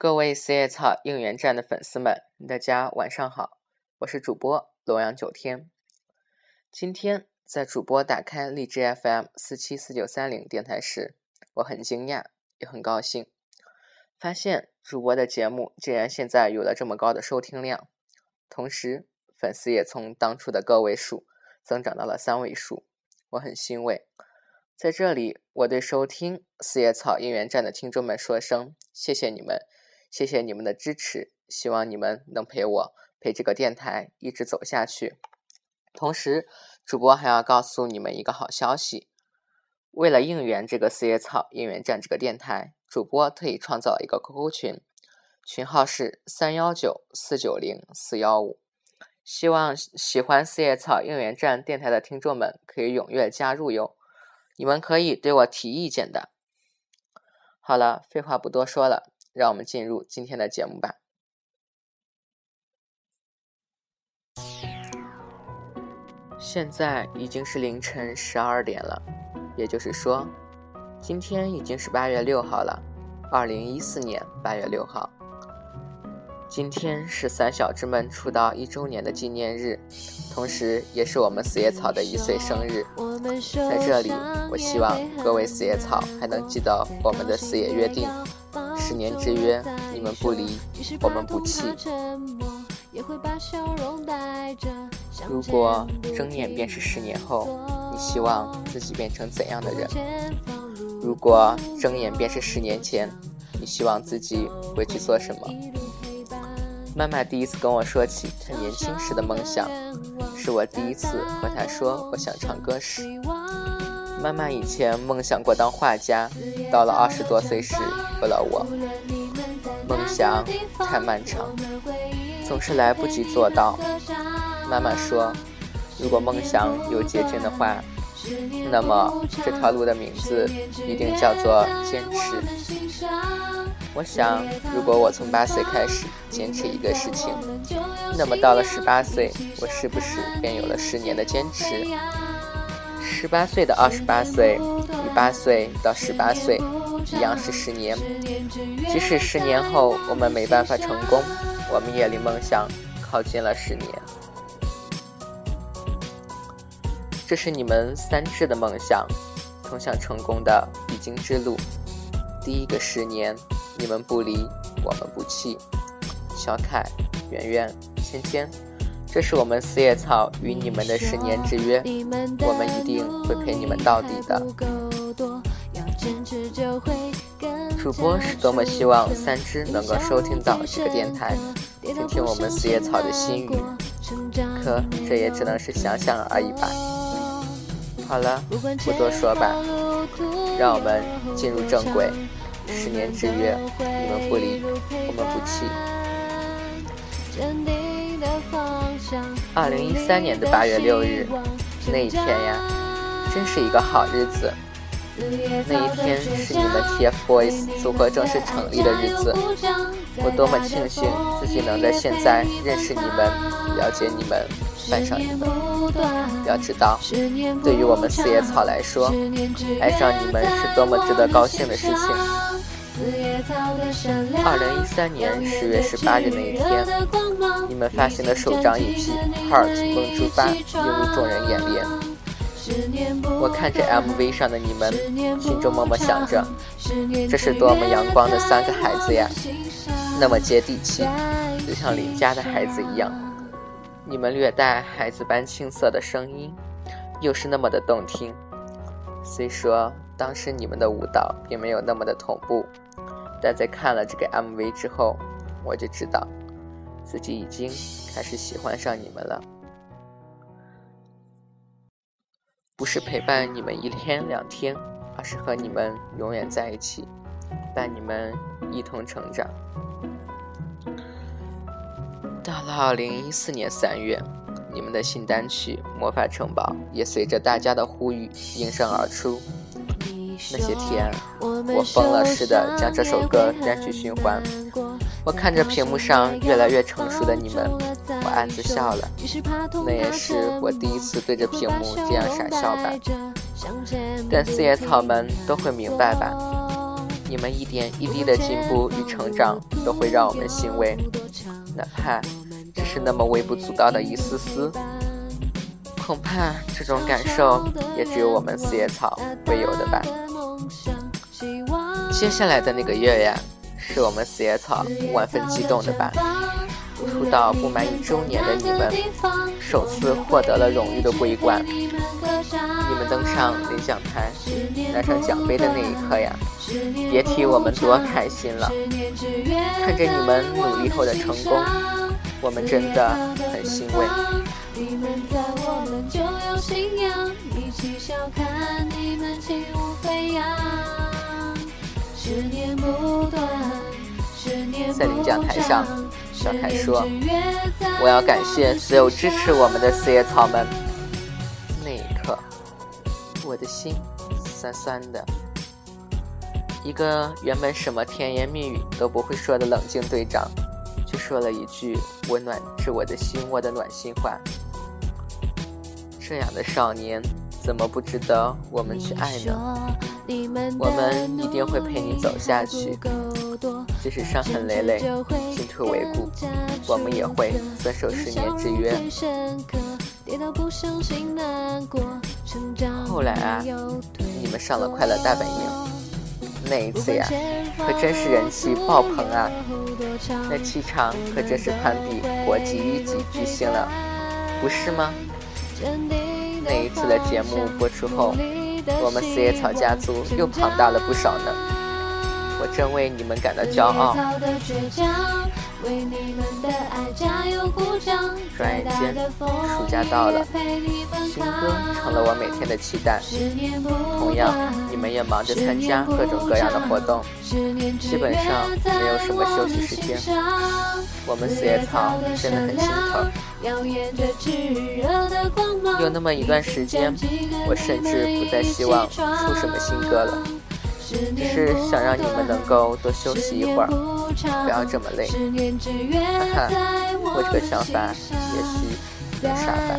各位四叶草应援站的粉丝们，大家晚上好，我是主播洛阳九天。今天在主播打开荔枝 FM 四七四九三零电台时，我很惊讶，也很高兴，发现主播的节目竟然现在有了这么高的收听量，同时粉丝也从当初的个位数增长到了三位数，我很欣慰。在这里，我对收听四叶草应援站的听众们说声谢谢你们，谢谢你们的支持，希望你们能陪我陪这个电台一直走下去。同时，主播还要告诉你们一个好消息：为了应援这个四叶草应援站这个电台，主播特意创造了一个 QQ 群，群号是三幺九四九零四幺五，希望喜欢四叶草应援站电台的听众们可以踊跃加入哟。你们可以对我提意见的。好了，废话不多说了，让我们进入今天的节目吧。现在已经是凌晨十二点了，也就是说，今天已经是八月六号了，二零一四年八月六号。今天是三小只们出道一周年的纪念日，同时也是我们四叶草的一岁生日。在这里，我希望各位四叶草还能记得我们的四叶约定，十年之约，你们不离，我们不弃。如果睁眼便是十年后，你希望自己变成怎样的人？如果睁眼便是十年前，你希望自己会去做什么？妈妈第一次跟我说起她年轻时的梦想，是我第一次和她说我想唱歌时。妈妈以前梦想过当画家，到了二十多岁时有了我。梦想太漫长，总是来不及做到。妈妈说，如果梦想有捷径的话，那么这条路的名字一定叫做坚持。我想，如果我从八岁开始坚持一个事情，那么到了十八岁，我是不是便有了十年的坚持？十八岁的二十八岁，与八岁到十八岁一样是十年。即使十年后我们没办法成功，我们也离梦想靠近了十年。这是你们三志的梦想，通向成功的必经之路。第一个十年。你们不离，我们不弃。小凯、圆圆、芊芊，这是我们四叶草与你们的十年之约，我们一定会陪你们到底的。主播是多么希望三只能够收听到这个电台，听听我们四叶草的心语，可这也只能是想想而已吧。好了，不多说吧，让我们进入正轨。十年之约，你们不离，我们不弃。二零一三年的八月六日，那一天呀，真是一个好日子。那一天是你们 TFBOYS 组合正式成立的日子，我多么庆幸自己能在现在认识你们，了解你们，爱上你们。要知道，对于我们四叶草来说，爱上你们是多么值得高兴的事情。二零一三年十月十八日那一天，你们发行的首张 EP《Heart》梦出发，映入众人眼帘。我看着 MV 上的你们，心中默默想着，这是多么阳光的三个孩子呀，那么接地气，就像邻家的孩子一样。你们略带孩子般青涩的声音，又是那么的动听。虽说当时你们的舞蹈并没有那么的同步。但在看了这个 MV 之后，我就知道自己已经开始喜欢上你们了。不是陪伴你们一天两天，而是和你们永远在一起，伴你们一同成长。到了二零一四年三月，你们的新单曲《魔法城堡》也随着大家的呼吁应声而出。那些天，我疯了似的将这首歌单曲循环。我看着屏幕上越来越成熟的你们，我暗自笑了。那也是我第一次对着屏幕这样傻笑吧。但四叶草们都会明白吧？你们一点一滴的进步与成长都会让我们欣慰，哪怕只是那么微不足道的一丝丝。恐怕这种感受也只有我们四叶草会有的吧。接下来的那个月呀，是我们四叶草万分激动的吧。出道不满一周年的你们，首次获得了荣誉的桂冠。你们登上领奖台，拿上奖杯的那一刻呀，别提我们多开心了。看着你们努力后的成功，我们真的很欣慰。在领奖台上，小凯说：“我要感谢所有支持我们的四叶草们。”那一刻，我的心酸酸的。一个原本什么甜言蜜语都不会说的冷静队长，却说了一句温暖至我的心窝的暖心话。这样的少年，怎么不值得我们去爱呢？我们一定会陪你走下去，即使伤痕累累、进退维谷，我们也会遵守十年之约。后来啊，你们上了《快乐大本营》，那一次呀，可真是人气爆棚啊！那气场可真是攀比国际一级巨星了，不是吗？那一次的节目播出后。我们四叶草家族又庞大了不少呢，我真为你们感到骄傲。转眼间，暑假到了，新歌成了我每天的期待。同样，你们也忙着参加各种各样的活动，基本上没有什么休息时间。我们四叶草真的很心疼。有那么一段时间，我甚至不再希望出什么新歌了，只是想让你们能够多休息一会儿，不要这么累。哈哈，我这个想法也许很傻吧。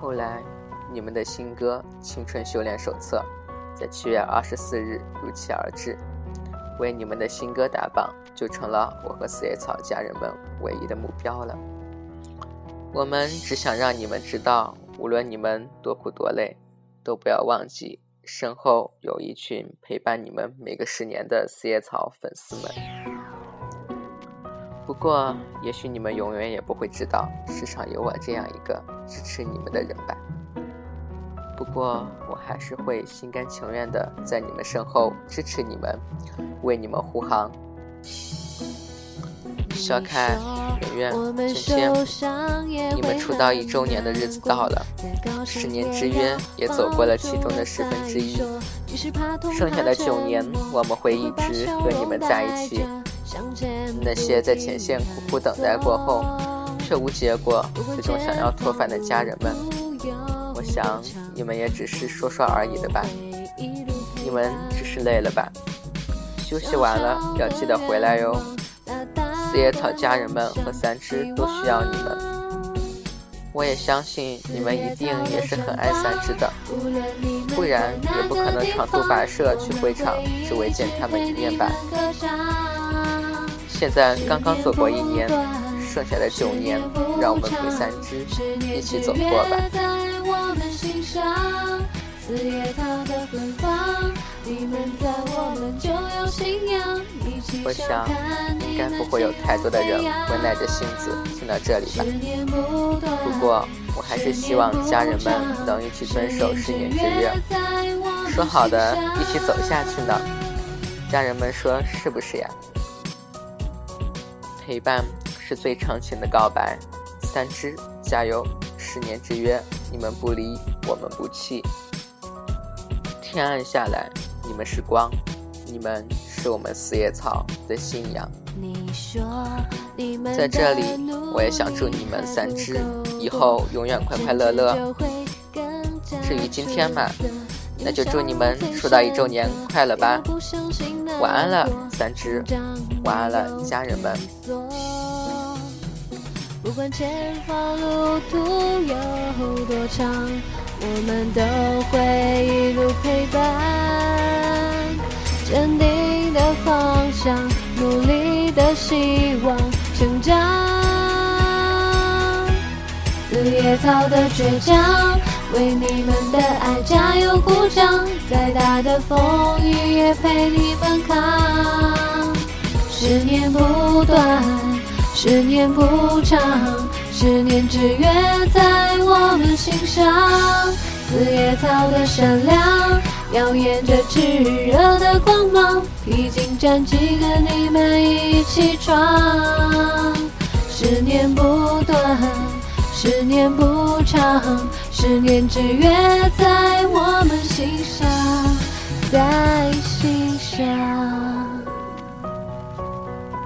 后来，你们的新歌《青春修炼手册》在七月二十四日如期而至。为你们的新歌打榜，就成了我和四叶草家人们唯一的目标了。我们只想让你们知道，无论你们多苦多累，都不要忘记身后有一群陪伴你们每个十年的四叶草粉丝们。不过，也许你们永远也不会知道，世上有我这样一个支持你们的人吧。不过，我还是会心甘情愿的在你们身后支持你们，为你们护航。小凯、圆圆、芊芊，你们出道一周年的日子到了，十年之约也走过了其中的十分之一，剩下的九年，我们会一直和你们在一起。那些在前线苦苦等待过后却无结果，最终想要脱饭的家人们。我想你们也只是说说而已的吧，你们只是累了吧？休息完了要记得回来哟。四叶草家人们和三只都需要你们，我也相信你们一定也是很爱三只的，不然也不可能长途跋涉去会场，只为见他们一面吧。现在刚刚走过一年，剩下的九年，让我们陪三只一起走过吧。我想，应该不会有太多的人会耐着性子听到这里吧。不过，我还是希望家人们能一起遵守十年之约，说好的一起走下去呢。家人们说是不是呀？陪伴是最长情的告白。三只，加油！十年之约，你们不离，我们不弃。天暗下来，你们是光，你们是我们四叶草的信仰。在这里，我也想祝你们三只以后永远快快乐乐。至于今天嘛，那就祝你们出道一周年快乐吧。晚安了，三只，晚安了，家人们。不管前方路途有多长。我们都会一路陪伴。坚定的方向，努力的希望，成长。四叶草的倔强，为你们的爱加油鼓掌，再大的风雨也陪你们扛。十年不断，十年不长，十年之约在我们心上。四叶草的闪亮，耀眼着炽热的光芒，披荆斩棘跟你们一起闯。十年不短，十年不长，十年之约在我们心上，在心上。